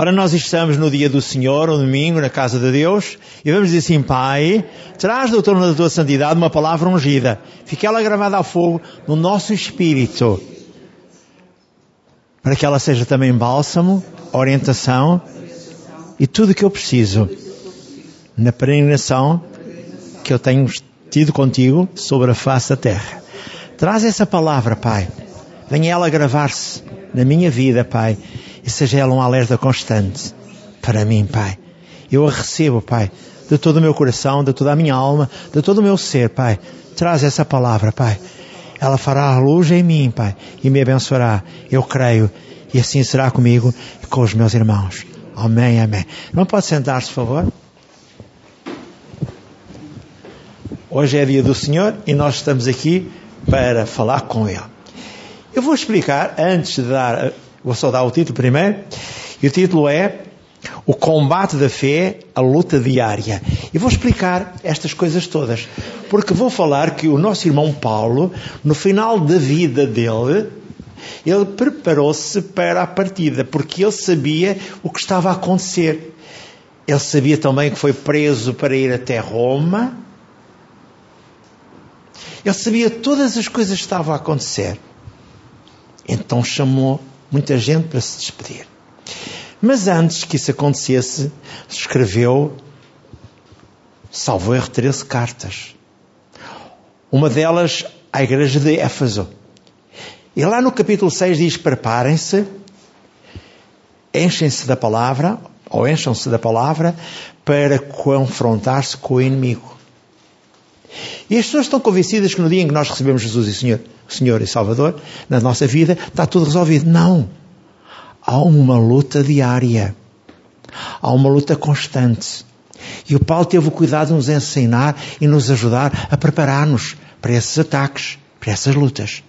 Ora, nós estamos no dia do Senhor, um domingo, na casa de Deus, e vamos dizer assim, Pai, traz do trono da tua santidade uma palavra ungida. Fique ela gravada a fogo no nosso espírito, para que ela seja também bálsamo, orientação e tudo o que eu preciso na peregrinação que eu tenho tido contigo sobre a face da terra. Traz essa palavra, Pai. Venha ela gravar-se na minha vida, Pai e seja ela um alerta constante para mim, Pai. Eu a recebo, Pai, de todo o meu coração, de toda a minha alma, de todo o meu ser, Pai. Traz essa palavra, Pai. Ela fará luz em mim, Pai, e me abençoará. Eu creio, e assim será comigo e com os meus irmãos. Amém, amém. Não pode sentar-se, por favor? Hoje é dia do Senhor e nós estamos aqui para falar com Ele. Eu vou explicar, antes de dar Vou só dar o título primeiro. E o título é O Combate da Fé, a Luta Diária. E vou explicar estas coisas todas. Porque vou falar que o nosso irmão Paulo, no final da vida dele, ele preparou-se para a partida, porque ele sabia o que estava a acontecer. Ele sabia também que foi preso para ir até Roma. Ele sabia todas as coisas que estavam a acontecer. Então chamou muita gente para se despedir. Mas antes que isso acontecesse, escreveu, salvo erro, 13 cartas. Uma delas à igreja de Éfeso. E lá no capítulo 6 diz: Preparem-se, enchem-se da palavra, ou encham-se da palavra, para confrontar-se com o inimigo. E as pessoas estão convencidas que no dia em que nós recebemos Jesus e Senhor, Senhor e Salvador na nossa vida, está tudo resolvido. Não. Há uma luta diária. Há uma luta constante. E o Paulo teve o cuidado de nos ensinar e nos ajudar a preparar-nos para esses ataques, para essas lutas.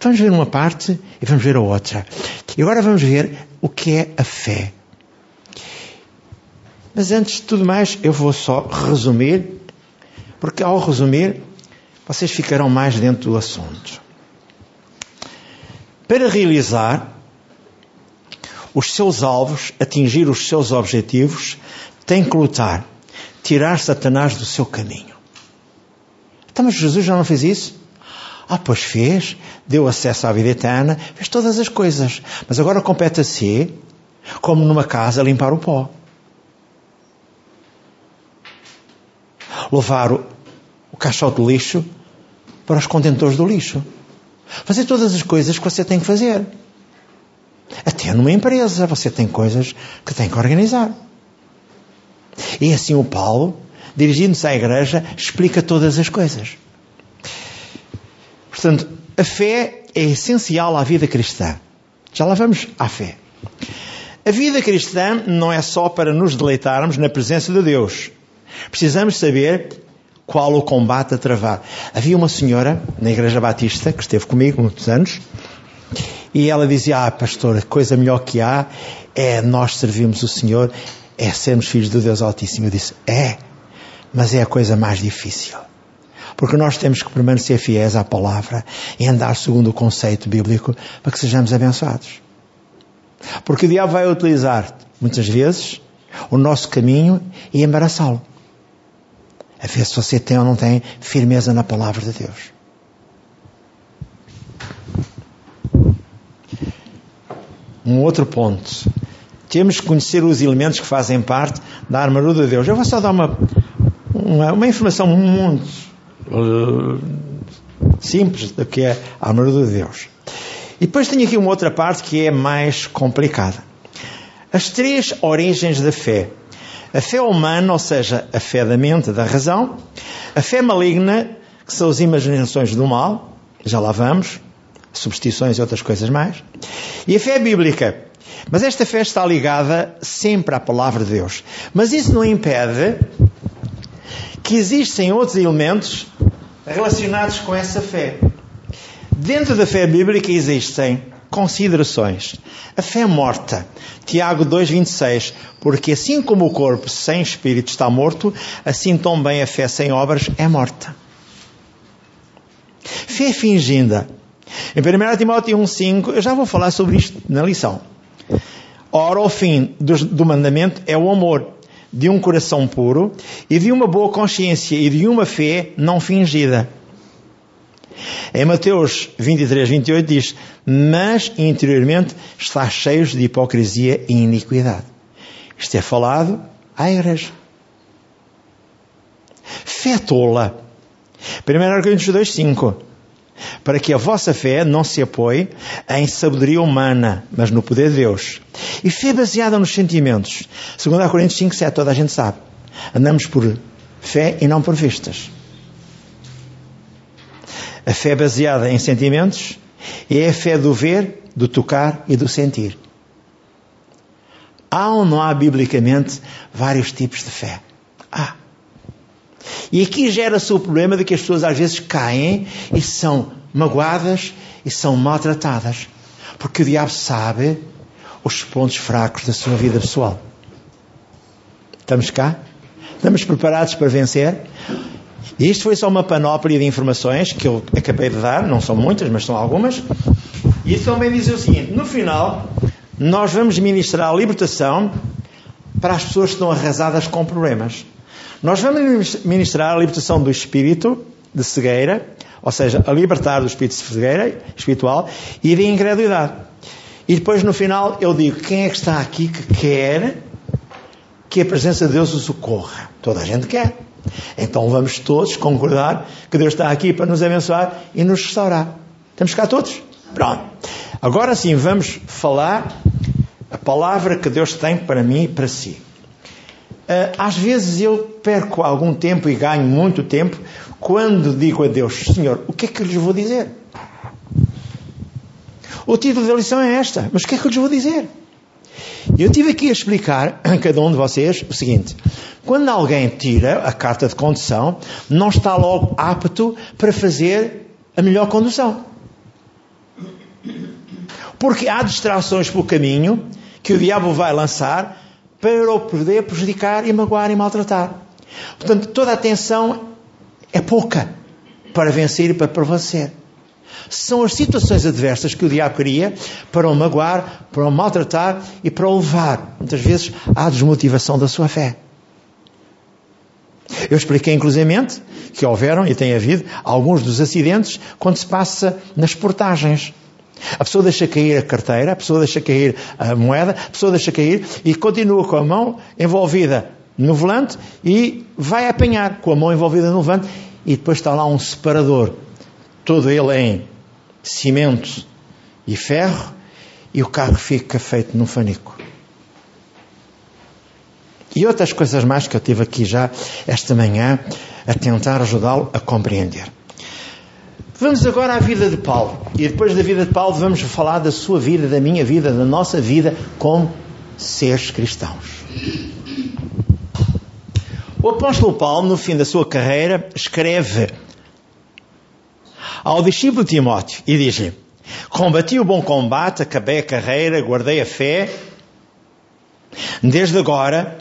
Vamos ver uma parte e vamos ver a outra. E agora vamos ver o que é a fé. Mas antes de tudo mais, eu vou só resumir, porque ao resumir, vocês ficarão mais dentro do assunto. Para realizar os seus alvos, atingir os seus objetivos, tem que lutar, tirar Satanás do seu caminho. Então, mas Jesus já não fez isso? Ah, pois fez, deu acesso à vida eterna, fez todas as coisas. Mas agora compete a si, como numa casa, limpar o pó. Levar caixote de lixo para os contentores do lixo. Fazer todas as coisas que você tem que fazer. Até numa empresa você tem coisas que tem que organizar. E assim o Paulo, dirigindo-se à igreja, explica todas as coisas. Portanto, a fé é essencial à vida cristã. Já lá vamos à fé. A vida cristã não é só para nos deleitarmos na presença de Deus. Precisamos saber qual o combate a travar. Havia uma senhora na Igreja Batista que esteve comigo muitos anos e ela dizia: Ah, pastor, a coisa melhor que há é nós servirmos o Senhor, é sermos filhos do Deus Altíssimo. Eu disse: É, mas é a coisa mais difícil. Porque nós temos que permanecer fiéis à palavra e andar segundo o conceito bíblico para que sejamos abençoados. Porque o diabo vai utilizar, muitas vezes, o nosso caminho e embaraçá-lo a ver se você tem ou não tem firmeza na palavra de Deus. Um outro ponto. Temos que conhecer os elementos que fazem parte da armadura de Deus. Eu vou só dar uma, uma, uma informação muito uh, simples do que é a armadura de Deus. E depois tenho aqui uma outra parte que é mais complicada. As três origens da fé. A fé humana, ou seja, a fé da mente, da razão. A fé maligna, que são as imaginações do mal. Já lá vamos. Substituições e outras coisas mais. E a fé bíblica. Mas esta fé está ligada sempre à palavra de Deus. Mas isso não impede que existem outros elementos relacionados com essa fé. Dentro da fé bíblica existem considerações. A fé morta. Tiago 2,26. Porque assim como o corpo sem espírito está morto, assim também a fé sem obras é morta. Fé fingida. Em 1 Timóteo 1,5, eu já vou falar sobre isto na lição. Ora, o fim do, do mandamento é o amor, de um coração puro e de uma boa consciência e de uma fé não fingida. Em Mateus 23, 28 diz: Mas interiormente está cheios de hipocrisia e iniquidade. Isto é falado à igreja. Fé tola. 1 Coríntios 2, 5. Para que a vossa fé não se apoie em sabedoria humana, mas no poder de Deus. E fé baseada nos sentimentos. 2 Coríntios 5, 7, toda a gente sabe. Andamos por fé e não por vistas. A fé baseada em sentimentos é a fé do ver, do tocar e do sentir. Há ou não há biblicamente vários tipos de fé? Há. E aqui gera-se o problema de que as pessoas às vezes caem e são magoadas e são maltratadas. Porque o diabo sabe os pontos fracos da sua vida pessoal. Estamos cá? Estamos preparados para vencer? Isto foi só uma panóplia de informações que eu acabei de dar, não são muitas, mas são algumas. E também diz o seguinte: no final, nós vamos ministrar a libertação para as pessoas que estão arrasadas com problemas. Nós vamos ministrar a libertação do espírito de cegueira, ou seja, a libertar do espírito de cegueira espiritual e de incredulidade. E depois no final eu digo: quem é que está aqui que quer que a presença de Deus o socorra? Toda a gente quer. Então vamos todos concordar que Deus está aqui para nos abençoar e nos restaurar. Estamos cá todos? Pronto. Agora sim, vamos falar a palavra que Deus tem para mim e para si. Ah, às vezes eu perco algum tempo e ganho muito tempo quando digo a Deus: Senhor, o que é que eu lhes vou dizer? O título da lição é esta, mas o que é que eu lhes vou dizer? Eu tive aqui a explicar a cada um de vocês o seguinte: quando alguém tira a carta de condução, não está logo apto para fazer a melhor condução. Porque há distrações pelo caminho que o diabo vai lançar para o poder prejudicar e magoar e maltratar. Portanto, toda a atenção é pouca para vencer e para prevalecer. São as situações adversas que o diabo cria para o magoar, para o maltratar e para o levar, muitas vezes, à desmotivação da sua fé. Eu expliquei, inclusivamente, que houveram e tem havido alguns dos acidentes quando se passa nas portagens. A pessoa deixa cair a carteira, a pessoa deixa cair a moeda, a pessoa deixa cair e continua com a mão envolvida no volante e vai apanhar com a mão envolvida no volante e depois está lá um separador, todo ele em cimento e ferro e o carro fica feito num fanico. E outras coisas mais que eu tive aqui já esta manhã a tentar ajudá-lo a compreender. Vamos agora à vida de Paulo. E depois da vida de Paulo vamos falar da sua vida, da minha vida, da nossa vida como seres cristãos. O apóstolo Paulo, no fim da sua carreira, escreve ao discípulo Timóteo e diz-lhe: Combati o bom combate, acabei a carreira, guardei a fé. Desde agora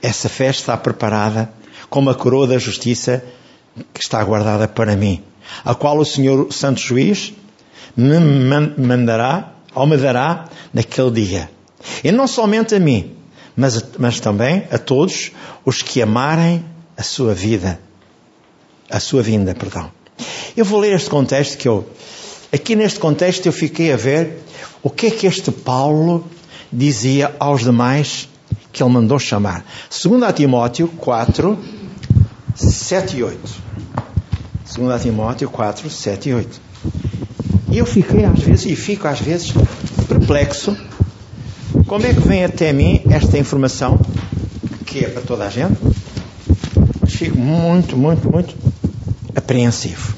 essa fé está preparada como a coroa da justiça que está guardada para mim, a qual o Senhor Santo Juiz me mandará ou me dará naquele dia. E não somente a mim, mas, mas também a todos os que amarem a sua vida, a sua vinda, perdão. Eu vou ler este contexto que eu, aqui neste contexto eu fiquei a ver o que é que este Paulo dizia aos demais que ele mandou chamar. Segundo a Timóteo 4, 7 e 8. Segundo a Timóteo 4, 7 e 8. E eu fiquei às vezes, e fico às vezes, perplexo. Como é que vem até mim esta informação, que é para toda a gente? Mas fico muito, muito, muito apreensivo.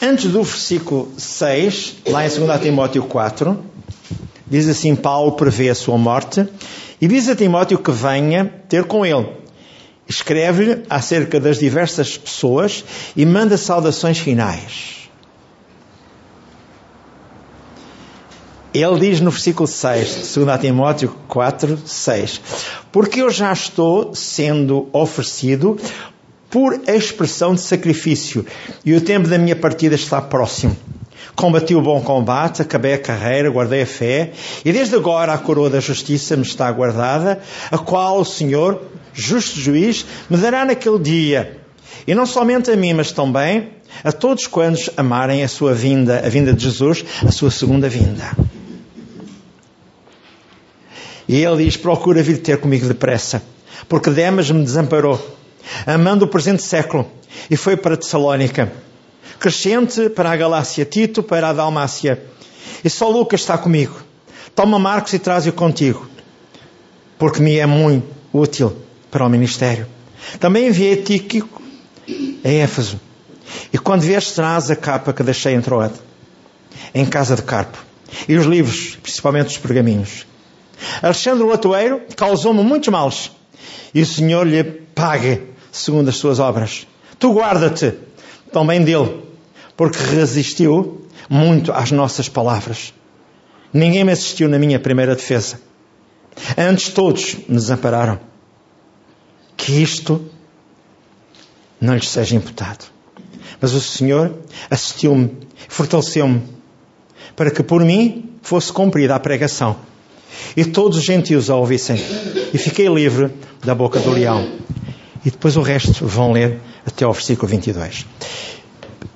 Antes do versículo 6, lá em 2 Timóteo 4, Diz assim: Paulo prevê a sua morte e diz a Timóteo que venha ter com ele. Escreve-lhe acerca das diversas pessoas e manda saudações finais. Ele diz no versículo 6, 2 Timóteo 4, 6: Porque eu já estou sendo oferecido por expressão de sacrifício, e o tempo da minha partida está próximo. Combati o bom combate, acabei a carreira, guardei a fé, e desde agora a coroa da justiça me está guardada, a qual o Senhor, justo juiz, me dará naquele dia. E não somente a mim, mas também a todos quantos amarem a sua vinda, a vinda de Jesus, a sua segunda vinda. E ele diz: Procura vir ter comigo depressa, porque Demas me desamparou, amando o presente século, e foi para Tessalónica. Crescente para a Galácia, Tito para a Dalmácia. E só Lucas está comigo. Toma Marcos e traz-o contigo, porque me é muito útil para o ministério. Também enviei Tíquico a Éfeso. E quando vieres, traz a capa que deixei em Troade, em casa de Carpo, e os livros, principalmente os pergaminhos. Alexandre o Latoeiro causou-me muitos males, e o Senhor lhe pague segundo as suas obras. Tu guarda-te também dele, porque resistiu muito às nossas palavras. Ninguém me assistiu na minha primeira defesa. Antes todos me desampararam. Que isto não lhes seja imputado. Mas o Senhor assistiu-me, fortaleceu-me, para que por mim fosse cumprida a pregação e todos os gentios a ouvissem. E fiquei livre da boca do leão. E depois o resto vão ler até ao versículo 22.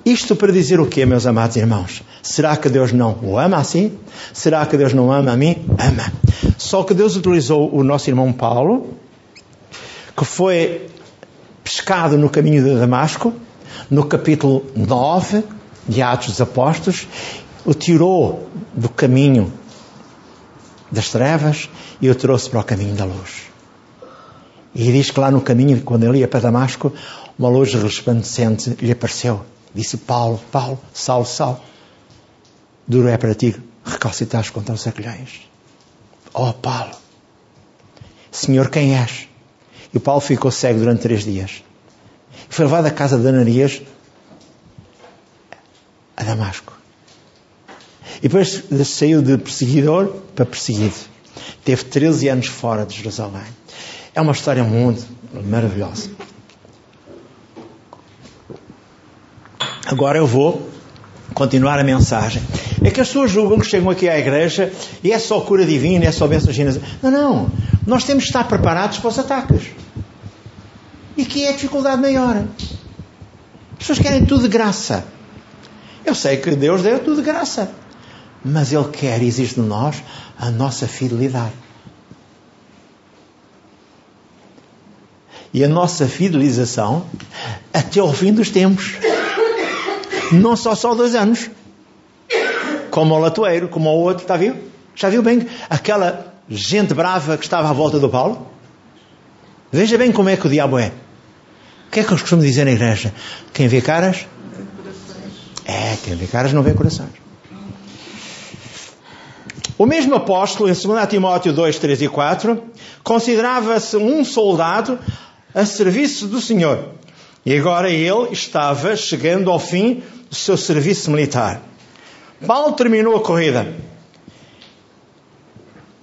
Isto para dizer o quê, meus amados irmãos? Será que Deus não o ama assim? Será que Deus não ama a mim? Ama. Só que Deus utilizou o nosso irmão Paulo, que foi pescado no caminho de Damasco, no capítulo 9 de Atos dos Apóstolos, o tirou do caminho das trevas e o trouxe para o caminho da luz. E diz que lá no caminho, quando ele ia para Damasco, uma luz resplandecente lhe apareceu. Disse Paulo, Paulo, Saulo, Saulo, duro é para ti recalcitares contra os acolhões. Oh Paulo, Senhor, quem és? E o Paulo ficou cego durante três dias. Foi levado à casa de Ananias a Damasco. E depois saiu de perseguidor para perseguido. Teve 13 anos fora de Jerusalém. É uma história muito maravilhosa. Agora eu vou continuar a mensagem. É que as pessoas julgam que chegam aqui à igreja e é só cura divina, é só bênção chinesa. Não, não. Nós temos de estar preparados para os ataques. E que é a dificuldade maior. As pessoas querem tudo de graça. Eu sei que Deus deu tudo de graça mas Ele quer e exige de nós a nossa fidelidade. E a nossa fidelização até ao fim dos tempos. Não só só dois anos. Como o latoeiro, como o outro, está viu? Já viu bem aquela gente brava que estava à volta do Paulo? Veja bem como é que o diabo é. O que é que eu costumo dizer na igreja? Quem vê caras? É, quem vê caras não vê corações. O mesmo apóstolo, em 2 Timóteo 2, 3 e 4, considerava-se um soldado a serviço do Senhor. E agora ele estava chegando ao fim do seu serviço militar. Paulo terminou a corrida.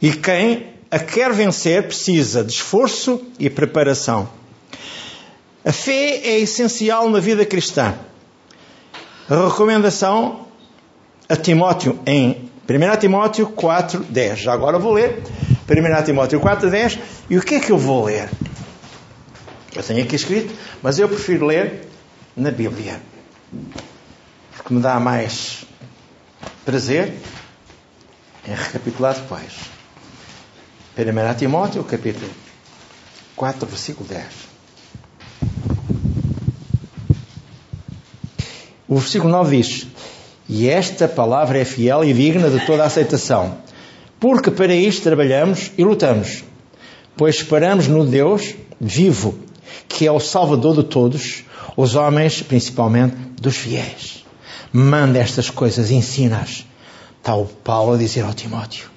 E quem a quer vencer precisa de esforço e preparação. A fé é essencial na vida cristã. A recomendação a Timóteo em 1 Timóteo 4, 10. Já agora vou ler 1 Timóteo 4, 10. E o que é que eu vou ler? Eu tenho aqui escrito, mas eu prefiro ler na Bíblia. Porque me dá mais prazer em recapitular depois. 1 Timóteo, capítulo 4, versículo 10. O versículo 9 diz: e esta palavra é fiel e digna de toda a aceitação. Porque para isto trabalhamos e lutamos. Pois esperamos no Deus vivo, que é o Salvador de todos, os homens, principalmente dos fiéis. Manda estas coisas, ensina-as. Está o Paulo a dizer ao Timóteo.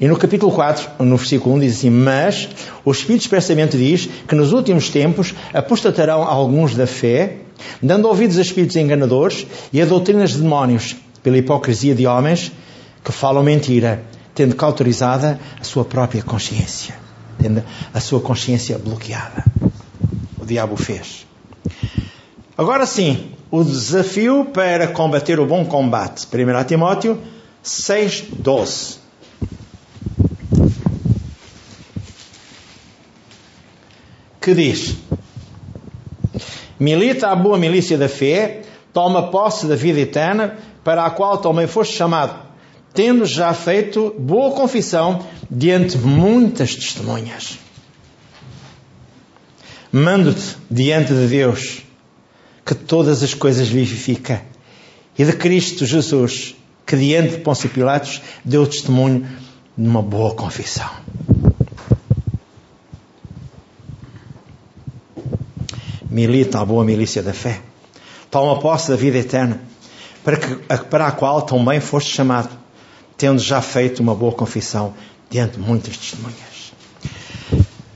E no capítulo 4, no versículo 1, diz assim: Mas o Espírito expressamente diz que nos últimos tempos apostatarão alguns da fé, dando ouvidos a espíritos enganadores e a doutrinas de demónios, pela hipocrisia de homens que falam mentira, tendo cauterizada a sua própria consciência, tendo a sua consciência bloqueada. O diabo fez. Agora sim, o desafio para combater o bom combate. 1 Timóteo 6, 12. Que diz: Milita a boa milícia da fé, toma posse da vida eterna, para a qual também foste chamado, tendo já feito boa confissão diante muitas testemunhas. Mando-te diante de Deus, que todas as coisas vivifica, e de Cristo Jesus, que diante de Pôncio Pilatos deu testemunho de uma boa confissão. Milita a boa milícia da fé. Toma posse da vida eterna, para, que, para a qual também foste chamado, tendo já feito uma boa confissão diante de muitas testemunhas.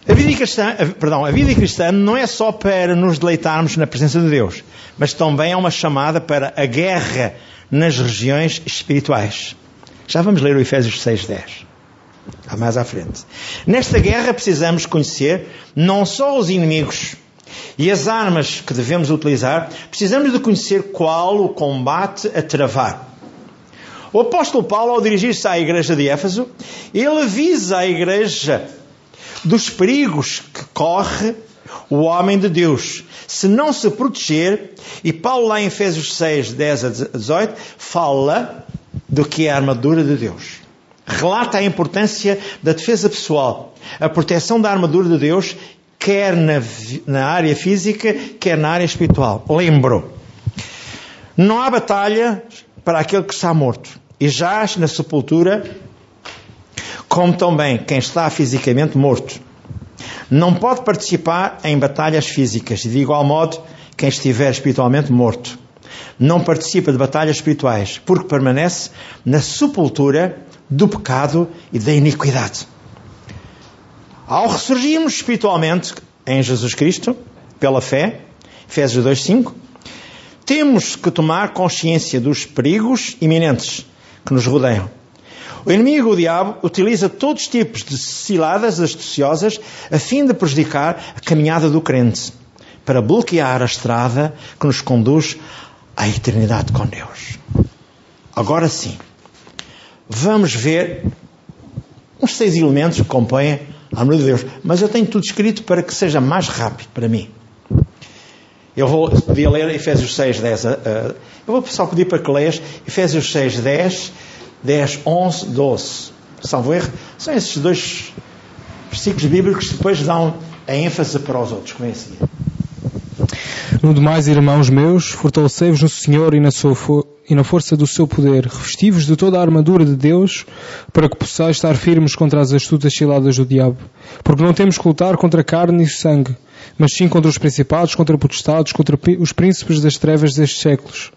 A vida, cristã, perdão, a vida cristã não é só para nos deleitarmos na presença de Deus, mas também é uma chamada para a guerra nas regiões espirituais. Já vamos ler o Efésios 6.10. Mais à frente. Nesta guerra precisamos conhecer não só os inimigos e as armas que devemos utilizar, precisamos de conhecer qual o combate a travar. O apóstolo Paulo, ao dirigir-se à igreja de Éfeso, ele avisa a igreja dos perigos que corre o homem de Deus se não se proteger, e Paulo lá em Efésios 6, 10 a 18, fala do que é a armadura de Deus. Relata a importância da defesa pessoal, a proteção da armadura de Deus, quer na, na área física, quer na área espiritual. Lembro, não há batalha para aquele que está morto e jaz na sepultura como também quem está fisicamente morto. Não pode participar em batalhas físicas, e de igual modo quem estiver espiritualmente morto. Não participa de batalhas espirituais, porque permanece na sepultura do pecado e da iniquidade. Ao ressurgirmos espiritualmente em Jesus Cristo, pela fé, Efésios 2,5, temos que tomar consciência dos perigos iminentes que nos rodeiam o inimigo, o diabo, utiliza todos os tipos de ciladas astuciosas a fim de prejudicar a caminhada do crente, para bloquear a estrada que nos conduz à eternidade com Deus. Agora sim, vamos ver uns seis elementos que compõem a armadura de Deus. Mas eu tenho tudo escrito para que seja mais rápido para mim. Eu vou podia ler Efésios 6, 10. Uh, eu vou só pedir para que leias Efésios 6, 10 10, 11, 12. Salvo erro, são esses dois versículos bíblicos que depois dão a ênfase para os outros, como é assim. No demais, irmãos meus, fortalecei-vos no Senhor e na, sua e na força do seu poder, revesti-vos de toda a armadura de Deus, para que possais estar firmes contra as astutas ciladas do diabo. Porque não temos que lutar contra carne e sangue, mas sim contra os principados, contra potestados, contra os príncipes das trevas destes séculos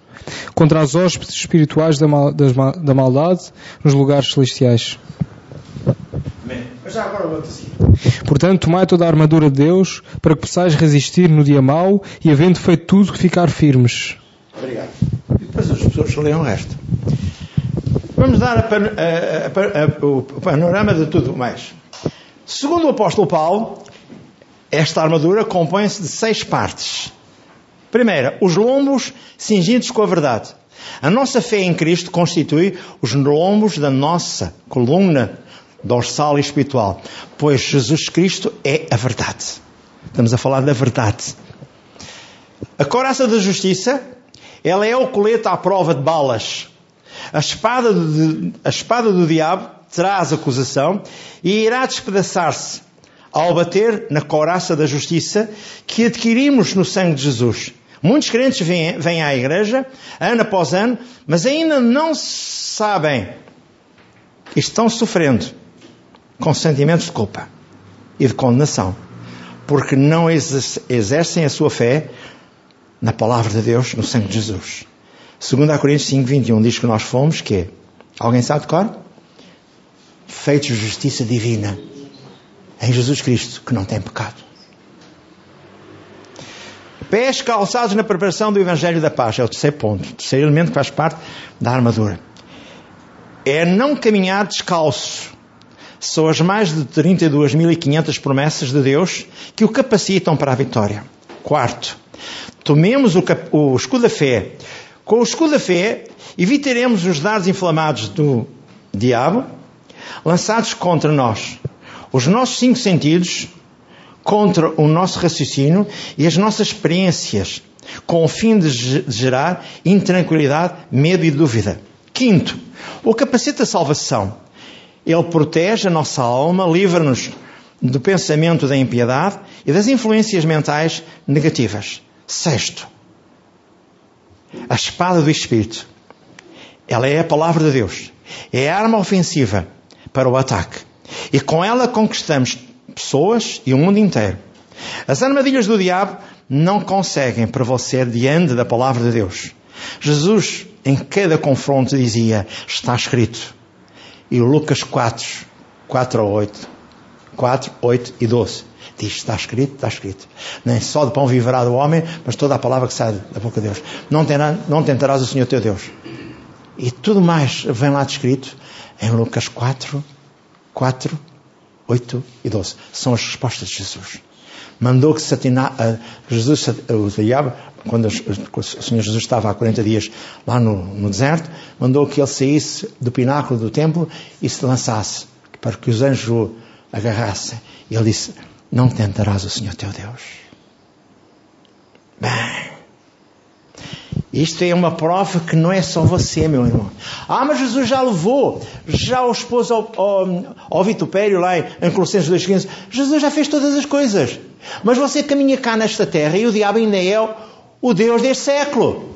contra as hóspedes espirituais da, mal, da maldade nos lugares celestiais. Mas já agora vou Portanto, tomai toda a armadura de Deus para que possais resistir no dia mau e, havendo feito tudo, ficar firmes. Leiam o resto. Vamos dar a, a, a, o panorama de tudo mais. Segundo o apóstolo Paulo, esta armadura compõe-se de seis partes. Primeira, os lombos cingidos com a verdade. A nossa fé em Cristo constitui os lombos da nossa coluna dorsal e espiritual, pois Jesus Cristo é a verdade. Estamos a falar da verdade. A coraça da justiça, ela é o colete à prova de balas. A espada, de, a espada do diabo traz acusação e irá despedaçar-se ao bater na coraça da justiça que adquirimos no sangue de Jesus. Muitos crentes vêm, vêm à igreja, ano após ano, mas ainda não sabem estão sofrendo com sentimentos de culpa e de condenação, porque não exercem a sua fé na palavra de Deus, no sangue de Jesus. 2 Coríntios 5, 21 diz que nós fomos que Alguém sabe de cor? Feitos justiça divina em Jesus Cristo, que não tem pecado. Pés calçados na preparação do Evangelho da Paz. É o terceiro ponto. O terceiro elemento que faz parte da armadura. É não caminhar descalço. São as mais de 32.500 promessas de Deus que o capacitam para a vitória. Quarto, Tomemos o, o escudo da fé. Com o escudo da fé, evitaremos os dardos inflamados do diabo lançados contra nós. Os nossos cinco sentidos contra o nosso raciocínio e as nossas experiências, com o fim de gerar intranquilidade, medo e dúvida. Quinto, o capacete da salvação. Ele protege a nossa alma, livra-nos do pensamento da impiedade e das influências mentais negativas. Sexto, a espada do Espírito. Ela é a palavra de Deus. É a arma ofensiva para o ataque. E com ela conquistamos pessoas e o mundo inteiro. As armadilhas do diabo não conseguem prevalecer diante da palavra de Deus. Jesus, em cada confronto, dizia: Está escrito. E Lucas 4, 4 a 8, 4, 8 e 12 Diz, está escrito, está escrito. Nem só de pão viverá do homem, mas toda a palavra que sai da boca de Deus. Não, terá, não tentarás o Senhor teu Deus. E tudo mais vem lá descrito em Lucas 4, 4, 8 e 12. São as respostas de Jesus. Mandou que Satina, Jesus, o diabo, quando o Senhor Jesus estava há 40 dias lá no, no deserto, mandou que ele saísse do pináculo do templo e se lançasse, para que os anjos o agarrassem. E ele disse: não tentarás o Senhor teu Deus. Bem, isto é uma prova que não é só você, meu irmão. Ah, mas Jesus já levou, já o expôs ao, ao, ao vitupério lá em Colossenses 2,15. Jesus já fez todas as coisas. Mas você caminha cá nesta terra e o diabo ainda é o, Deus deste século.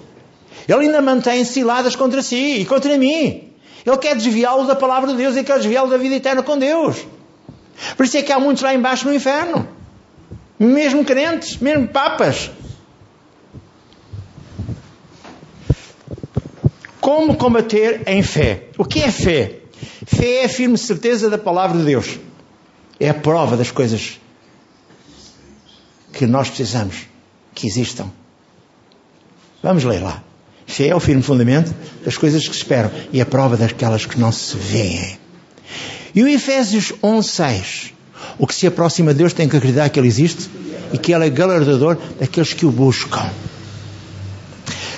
Ele ainda mantém ciladas contra si e contra mim. Ele quer desviá-lo da palavra de Deus e quer desviá-lo da vida eterna com Deus. Por isso é que há muitos lá embaixo no inferno. Mesmo crentes, mesmo papas. Como combater em fé? O que é fé? Fé é a firme certeza da palavra de Deus. É a prova das coisas que nós precisamos que existam. Vamos ler lá. Fé é o firme fundamento das coisas que se esperam e a prova daquelas que não se veem. E o Efésios 11.6. O que se aproxima de Deus tem que acreditar que Ele existe e que Ele é galardador daqueles que o buscam.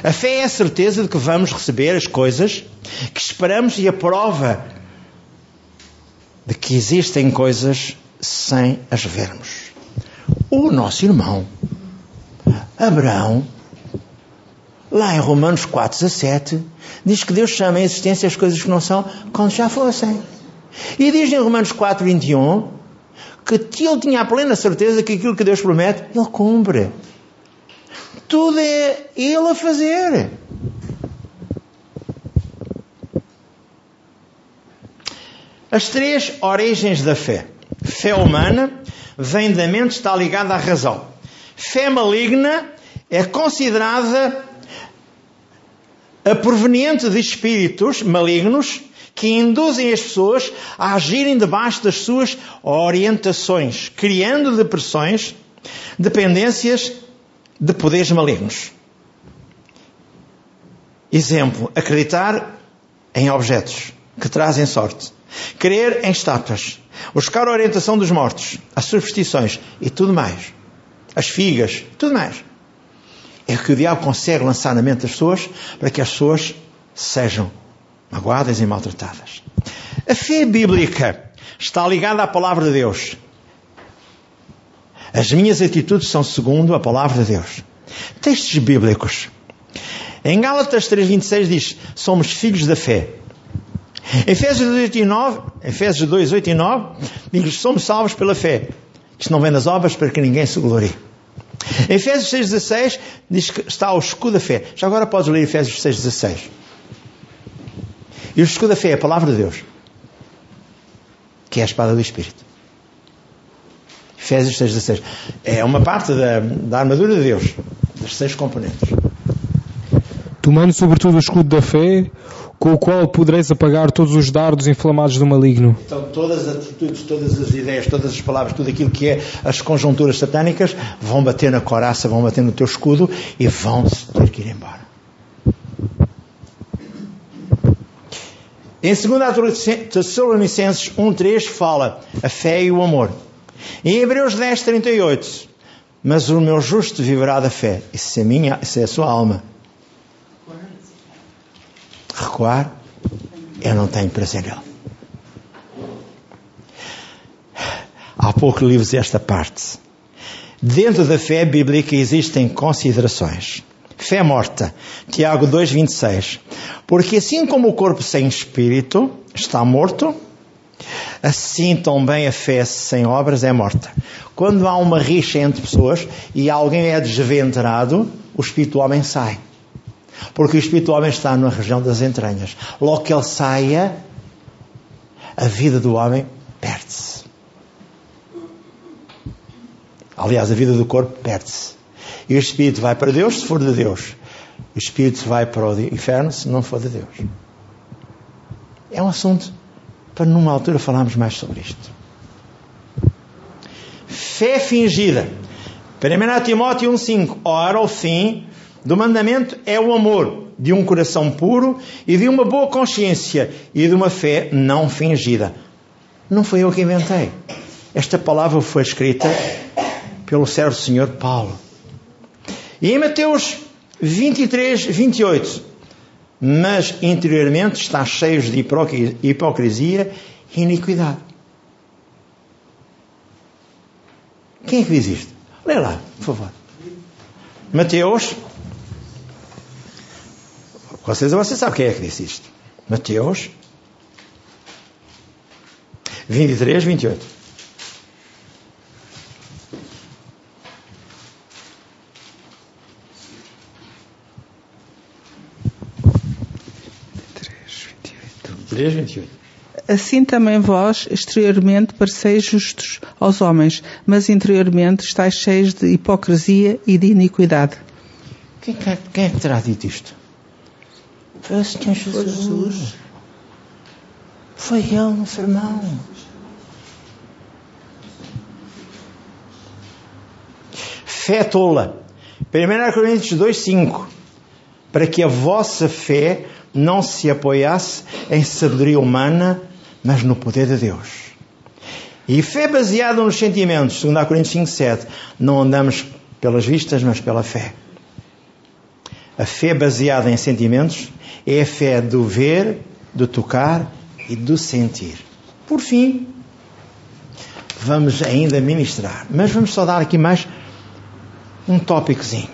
A fé é a certeza de que vamos receber as coisas que esperamos e a prova de que existem coisas sem as vermos. O nosso irmão Abraão, lá em Romanos 4, 17, diz que Deus chama a existência as coisas que não são quando já fossem. E diz em Romanos 4, 21 que ele tinha a plena certeza que aquilo que Deus promete, ele cumpre. Tudo é ele a fazer. As três origens da fé. Fé humana vem da mente, está ligada à razão. Fé maligna é considerada a proveniente de espíritos malignos que induzem as pessoas a agirem debaixo das suas orientações, criando depressões, dependências de poderes malignos. Exemplo, acreditar em objetos que trazem sorte, crer em estátuas, buscar a orientação dos mortos, as superstições e tudo mais, as figas, tudo mais. É o que o diabo consegue lançar na mente das pessoas para que as pessoas sejam magoadas e maltratadas. A fé bíblica está ligada à palavra de Deus. As minhas atitudes são segundo a palavra de Deus. Textos bíblicos. Em Gálatas 3,26 diz: Somos filhos da fé. Efésios 2, 8 e 9, Efésios 2, 8 e 9 diz: Somos salvos pela fé. Isto não vem das obras para que ninguém se glorie. Efésios 6,16 diz que está ao escudo da fé. Já agora podes ler Efésios 6,16. E o escudo da fé é a palavra de Deus, que é a espada do Espírito. Efésios 6,16. É uma parte da, da armadura de Deus, das seis componentes. Tomando sobretudo o escudo da fé, com o qual podereis apagar todos os dardos inflamados do maligno. Então, todas as atitudes, todas as ideias, todas as palavras, tudo aquilo que é as conjunturas satânicas, vão bater na coraça, vão bater no teu escudo e vão-se ter que ir embora. Em 2 Tessalonicenses 1.3 fala a fé e o amor. Em Hebreus 10.38 Mas o meu justo viverá da fé. Isso é, minha, isso é a sua alma. Recuar, eu não tenho prazer nele. Há pouco li-vos esta parte. Dentro da fé bíblica existem considerações. Fé morta. Tiago 2,26. Porque assim como o corpo sem espírito está morto, assim também a fé sem obras é morta. Quando há uma rixa entre pessoas e alguém é desventrado, o espírito do homem sai. Porque o espírito do homem está na região das entranhas. Logo que ele saia, a vida do homem perde-se. Aliás, a vida do corpo perde-se. E o espírito vai para Deus se for de Deus. O espírito vai para o inferno se não for de Deus. É um assunto para numa altura falarmos mais sobre isto. Fé fingida. 1 Timóteo 1,5. Ora, o fim do mandamento é o amor de um coração puro e de uma boa consciência e de uma fé não fingida. Não foi eu que inventei. Esta palavra foi escrita pelo servo Senhor Paulo. E em Mateus 23, 28, mas interiormente está cheio de hipocrisia e iniquidade. Quem é que diz isto? Lê lá, por favor. Mateus. Vocês, você sabe quem é que disse isto? Mateus 23, 28. Assim também vós, exteriormente, pareceis justos aos homens, mas interiormente estáis cheios de hipocrisia e de iniquidade. Quem, quem, quem é que terá dito isto? Foi o Senhor Jesus. Jesus. Foi Ele no sermão. Fé tola. 1 Coríntios 2,5 Para que a vossa fé não se apoiasse em sabedoria humana, mas no poder de Deus. E fé baseada nos sentimentos, 2 Coríntios 5, 7. Não andamos pelas vistas, mas pela fé. A fé baseada em sentimentos é a fé do ver, do tocar e do sentir. Por fim, vamos ainda ministrar, mas vamos só dar aqui mais um tópicozinho.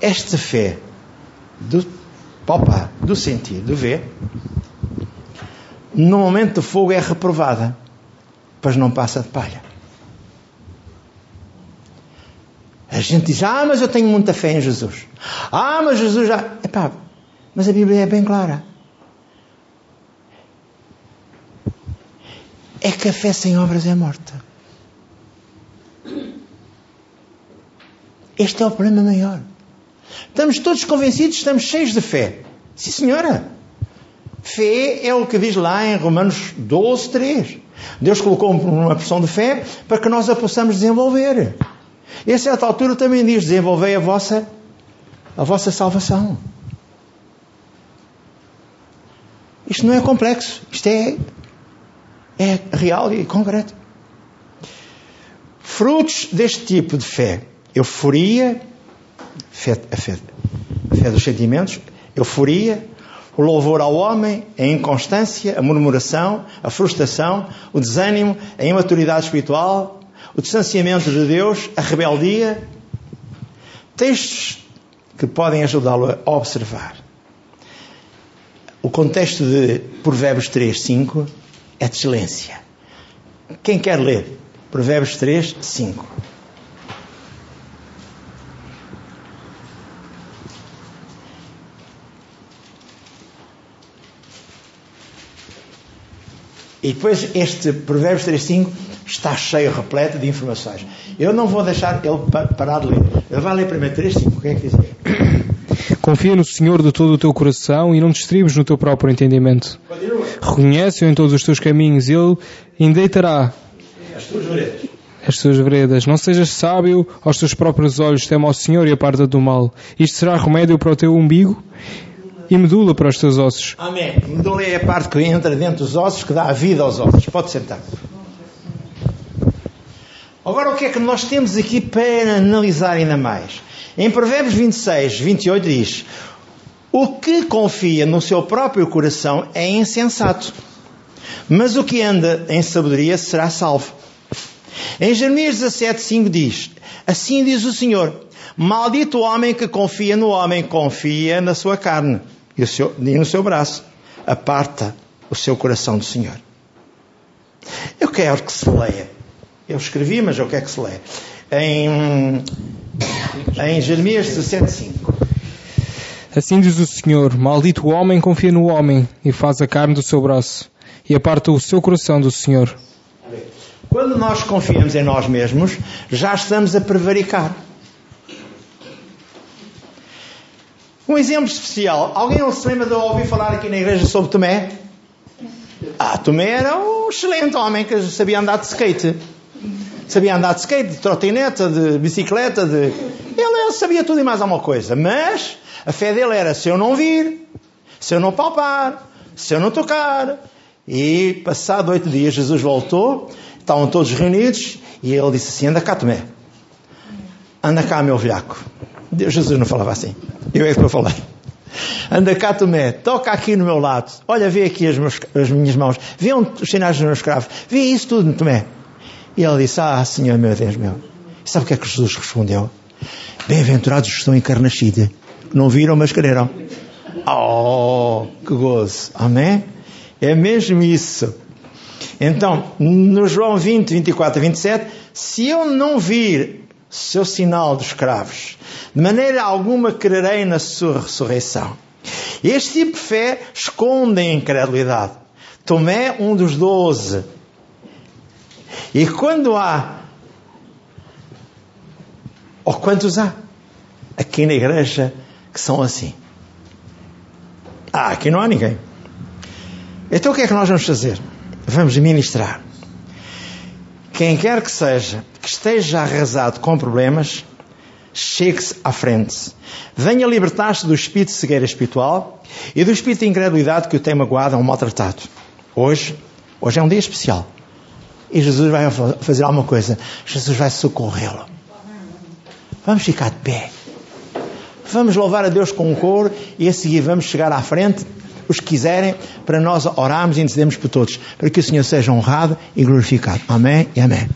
Esta fé do palpar, do sentir, do ver, no momento do fogo é reprovada, pois não passa de palha. A gente diz, ah, mas eu tenho muita fé em Jesus. Ah, mas Jesus já. Epá, mas a Bíblia é bem clara. É que a fé sem obras é morta. Este é o problema maior. Estamos todos convencidos, estamos cheios de fé. Sim, senhora. Fé é o que diz lá em Romanos 12, 3. Deus colocou uma porção de fé para que nós a possamos desenvolver. E a certa altura também diz: desenvolvei a vossa, a vossa salvação. Isto não é complexo, isto é, é real e concreto. Frutos deste tipo de fé: euforia, fé, a, fé, a fé dos sentimentos, euforia, o louvor ao homem, a inconstância, a murmuração, a frustração, o desânimo, a imaturidade espiritual, o distanciamento de Deus, a rebeldia. Textos que podem ajudá-lo a observar. O contexto de Provérbios 3, 5 é de excelência. Quem quer ler? Provérbios 3, 5. E depois este Provérbios 3.5 está cheio, repleto de informações. Eu não vou deixar ele parar de ler. Ele vai ler primeiro 3.5. O que é que diz? Confia no Senhor de todo o teu coração e não te estribes no teu próprio entendimento. Reconhece-o em todos os teus caminhos e Ele endeitará as tuas veredas. As tuas veredas. Não sejas sábio aos teus próprios olhos, tema ao Senhor e aparta do mal. Isto será remédio para o teu umbigo e medula para os teus ossos. Amém. Medula é a parte que entra dentro dos ossos que dá a vida aos ossos. Pode sentar. Agora, o que é que nós temos aqui para analisar ainda mais? Em Provérbios 26, 28 diz: O que confia no seu próprio coração é insensato, mas o que anda em sabedoria será salvo. Em Jeremias 17, 5 diz: Assim diz o Senhor: Maldito o homem que confia no homem, confia na sua carne e, seu, e no seu braço. Aparta o seu coração do Senhor. Eu quero que se leia. Eu escrevi, mas eu quero que se leia. Em, em Jeremias 17,5. Assim diz o Senhor: Maldito o homem confia no homem e faz a carne do seu braço e aparta o seu coração do Senhor. Quando nós confiamos em nós mesmos, já estamos a prevaricar. Um exemplo especial. Alguém se lembra de ouvir falar aqui na igreja sobre Tomé? Ah, Tomé era um excelente homem que sabia andar de skate. Sabia andar de skate, de trotineta, de bicicleta, de... Ele sabia tudo e mais alguma coisa. Mas a fé dele era se eu não vir, se eu não palpar, se eu não tocar. E passado oito dias Jesus voltou, estavam todos reunidos e ele disse assim, anda cá Tomé. Anda cá meu velhaco. Jesus não falava assim. Eu é que a falar. Anda cá, Tomé, toca aqui no meu lado. Olha, vê aqui as, meus, as minhas mãos. Vê os sinais dos meus cravos. Vê isso tudo, Tomé. E ele disse: Ah, Senhor, meu Deus meu. E sabe o que é que Jesus respondeu? Bem-aventurados estão encarnascidos. Não viram, mas creram. Oh, que gozo. Amém? É mesmo isso. Então, no João 20, 24 e 27, se eu não vir seu sinal dos cravos, de maneira alguma crerei na sua ressurreição. Este tipo de fé esconde a incredulidade. Tomé, um dos doze. E quando há, ou quantos há, aqui na igreja, que são assim? Ah, aqui não há ninguém. Então o que é que nós vamos fazer? Vamos ministrar. Quem quer que seja, que esteja arrasado com problemas, chegue-se à frente. Venha libertar-se do espírito de cegueira espiritual e do espírito de incredulidade que o tem magoado ou maltratado. Hoje, hoje é um dia especial. E Jesus vai fazer alguma coisa. Jesus vai socorrê-lo. Vamos ficar de pé. Vamos louvar a Deus com um coro e a seguir vamos chegar à frente, os que quiserem, para nós orarmos e intercedermos por todos, para que o Senhor seja honrado e glorificado. Amém e amém.